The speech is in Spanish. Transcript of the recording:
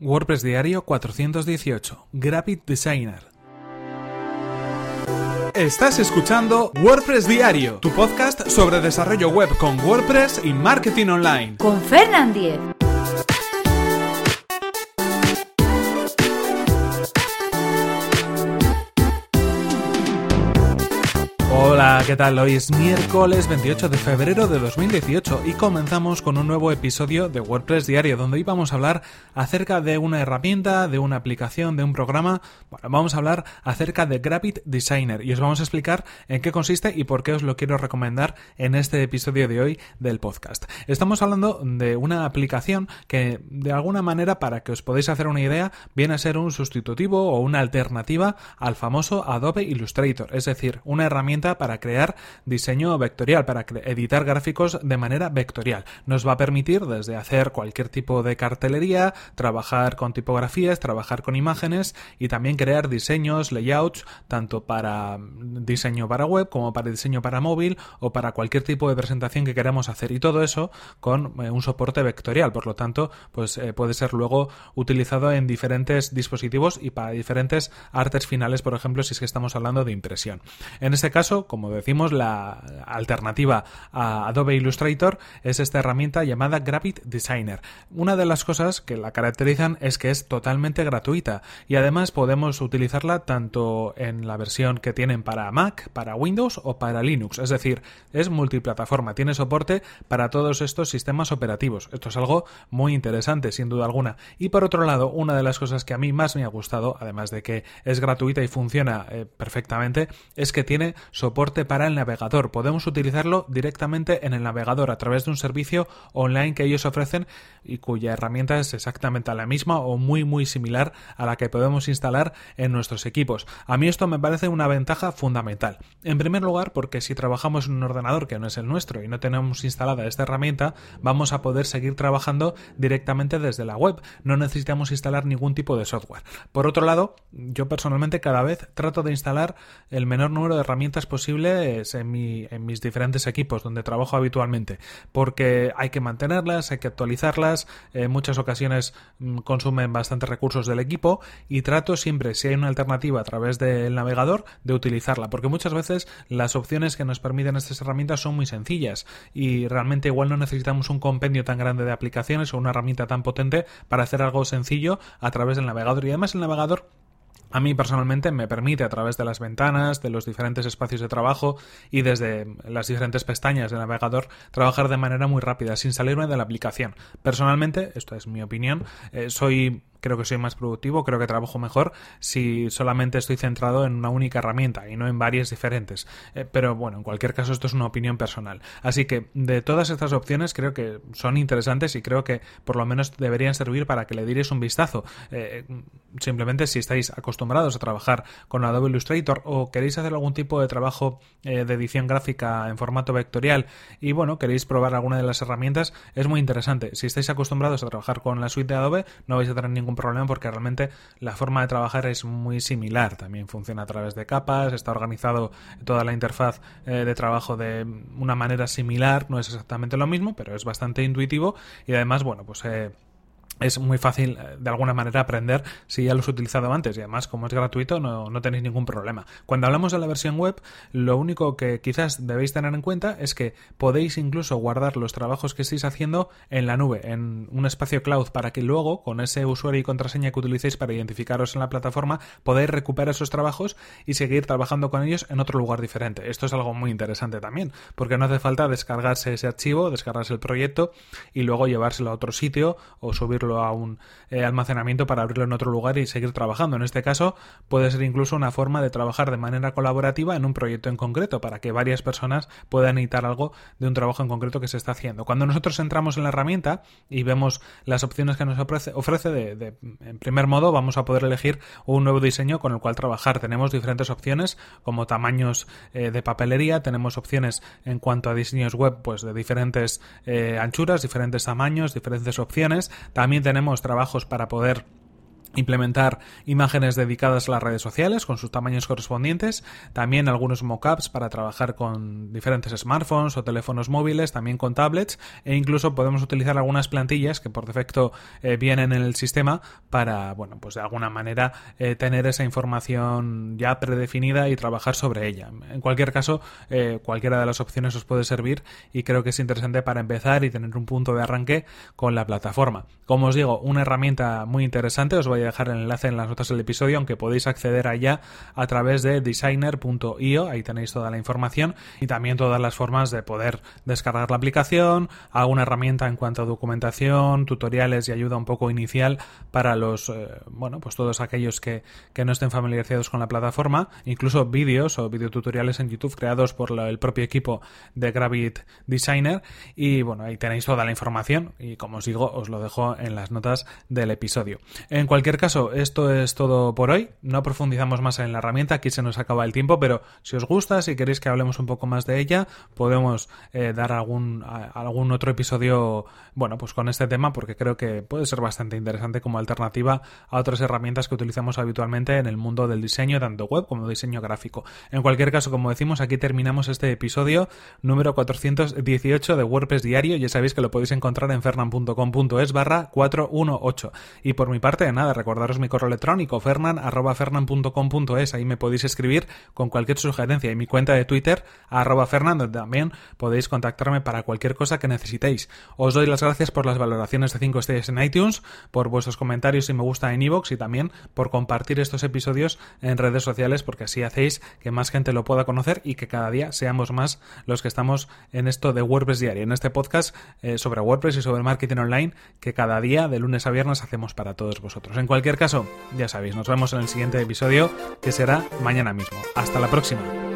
WordPress Diario 418 Graphic Designer Estás escuchando WordPress Diario, tu podcast sobre desarrollo web con WordPress y marketing online. Con Fernand Diez. Hola, ¿qué tal? Hoy es miércoles 28 de febrero de 2018 y comenzamos con un nuevo episodio de WordPress Diario donde hoy vamos a hablar acerca de una herramienta, de una aplicación, de un programa. Bueno, vamos a hablar acerca de Graphic Designer y os vamos a explicar en qué consiste y por qué os lo quiero recomendar en este episodio de hoy del podcast. Estamos hablando de una aplicación que de alguna manera para que os podáis hacer una idea viene a ser un sustitutivo o una alternativa al famoso Adobe Illustrator, es decir, una herramienta para crear diseño vectorial, para editar gráficos de manera vectorial. Nos va a permitir desde hacer cualquier tipo de cartelería, trabajar con tipografías, trabajar con imágenes y también crear diseños, layouts, tanto para diseño para web como para diseño para móvil o para cualquier tipo de presentación que queramos hacer y todo eso con eh, un soporte vectorial. Por lo tanto, pues eh, puede ser luego utilizado en diferentes dispositivos y para diferentes artes finales, por ejemplo, si es que estamos hablando de impresión. En este caso, como decimos, la alternativa a Adobe Illustrator es esta herramienta llamada Graphic Designer. Una de las cosas que la caracterizan es que es totalmente gratuita y además podemos utilizarla tanto en la versión que tienen para Mac, para Windows o para Linux. Es decir, es multiplataforma, tiene soporte para todos estos sistemas operativos. Esto es algo muy interesante, sin duda alguna. Y por otro lado, una de las cosas que a mí más me ha gustado, además de que es gratuita y funciona eh, perfectamente, es que tiene soporte soporte para el navegador. Podemos utilizarlo directamente en el navegador a través de un servicio online que ellos ofrecen y cuya herramienta es exactamente la misma o muy muy similar a la que podemos instalar en nuestros equipos. A mí esto me parece una ventaja fundamental. En primer lugar, porque si trabajamos en un ordenador que no es el nuestro y no tenemos instalada esta herramienta, vamos a poder seguir trabajando directamente desde la web. No necesitamos instalar ningún tipo de software. Por otro lado, yo personalmente cada vez trato de instalar el menor número de herramientas posible en, en mis diferentes equipos donde trabajo habitualmente, porque hay que mantenerlas, hay que actualizarlas, en muchas ocasiones mm, consumen bastantes recursos del equipo y trato siempre, si hay una alternativa a través del navegador, de utilizarla, porque muchas veces las opciones que nos permiten estas herramientas son muy sencillas y realmente igual no necesitamos un compendio tan grande de aplicaciones o una herramienta tan potente para hacer algo sencillo a través del navegador. Y además el navegador a mí personalmente me permite a través de las ventanas, de los diferentes espacios de trabajo y desde las diferentes pestañas del navegador trabajar de manera muy rápida sin salirme de la aplicación. Personalmente, esto es mi opinión, eh, soy creo que soy más productivo, creo que trabajo mejor si solamente estoy centrado en una única herramienta y no en varias diferentes. Eh, pero bueno, en cualquier caso esto es una opinión personal. Así que de todas estas opciones creo que son interesantes y creo que por lo menos deberían servir para que le diréis un vistazo. Eh, simplemente si estáis acostumbrados a trabajar con Adobe Illustrator o queréis hacer algún tipo de trabajo eh, de edición gráfica en formato vectorial y bueno, queréis probar alguna de las herramientas, es muy interesante. Si estáis acostumbrados a trabajar con la suite de Adobe, no vais a tener ningún problema porque realmente la forma de trabajar es muy similar. También funciona a través de capas, está organizado toda la interfaz eh, de trabajo de una manera similar, no es exactamente lo mismo, pero es bastante intuitivo y además, bueno, pues eh, es muy fácil eh, de alguna manera aprender si ya lo has utilizado antes y además como es gratuito no, no, tenéis ningún problema. Cuando hablamos de la versión web, lo único que quizás debéis tener en cuenta es que podéis incluso guardar los trabajos que estéis haciendo en la nube, en un espacio cloud, para que luego con ese usuario y contraseña que utilicéis para identificaros en la plataforma podáis recuperar esos trabajos y seguir trabajando con ellos en otro lugar diferente. Esto es algo muy interesante también, porque no hace falta descargarse ese archivo, descargarse el proyecto y luego llevárselo a otro sitio o subirlo a un eh, almacenamiento para abrirlo en otro lugar y seguir trabajando. En este caso puede ser incluso una forma de trabajar de manera colaborativa en un proyecto en concreto para que varias personas puedan editar algo de un trabajo en concreto que se está haciendo. Cuando nosotros entramos en la herramienta y vemos las opciones que nos ofrece, ofrece de, en primer modo vamos a poder elegir un nuevo diseño con el cual trabajar. Tenemos diferentes opciones como tamaños eh, de papelería, tenemos opciones en cuanto a diseños web pues de diferentes eh, anchuras, diferentes tamaños, diferentes opciones. También tenemos trabajos para poder implementar imágenes dedicadas a las redes sociales con sus tamaños correspondientes, también algunos mockups para trabajar con diferentes smartphones o teléfonos móviles, también con tablets e incluso podemos utilizar algunas plantillas que por defecto eh, vienen en el sistema para, bueno, pues de alguna manera eh, tener esa información ya predefinida y trabajar sobre ella. En cualquier caso, eh, cualquiera de las opciones os puede servir y creo que es interesante para empezar y tener un punto de arranque con la plataforma. Como os digo, una herramienta muy interesante, os voy a dejar el enlace en las notas del episodio, aunque podéis acceder allá a través de designer.io, ahí tenéis toda la información y también todas las formas de poder descargar la aplicación, alguna herramienta en cuanto a documentación, tutoriales y ayuda un poco inicial para los, eh, bueno, pues todos aquellos que, que, no estén familiarizados con la plataforma, incluso vídeos o videotutoriales en YouTube creados por el propio equipo de Gravit Designer y bueno, ahí tenéis toda la información y como os digo, os lo dejo en las notas del episodio. En cualquier caso, esto es todo por hoy. No profundizamos más en la herramienta, aquí se nos acaba el tiempo, pero si os gusta, si queréis que hablemos un poco más de ella, podemos eh, dar algún, algún otro episodio, bueno, pues con este tema, porque creo que puede ser bastante interesante como alternativa a otras herramientas que utilizamos habitualmente en el mundo del diseño, tanto web como diseño gráfico. En cualquier caso, como decimos, aquí terminamos este episodio número 418 de WordPress Diario. Ya sabéis que lo podéis encontrar en fernan.com.es barra 418. Y por mi parte, nada, recordaros mi correo electrónico fernan.fernan.com.es, ahí me podéis escribir con cualquier sugerencia y mi cuenta de Twitter arroba fernan, donde también podéis contactarme para cualquier cosa que necesitéis. Os doy las gracias por las valoraciones de 5 estrellas en iTunes, por vuestros comentarios y me gusta en iVoox y también por compartir estos episodios en redes sociales porque así hacéis que más gente lo pueda conocer y que cada día seamos más los que estamos en esto de WordPress diario, en este podcast eh, sobre WordPress y sobre marketing online que cada día de lunes a viernes hacemos para todos vosotros. Cualquier caso, ya sabéis, nos vemos en el siguiente episodio que será mañana mismo. Hasta la próxima.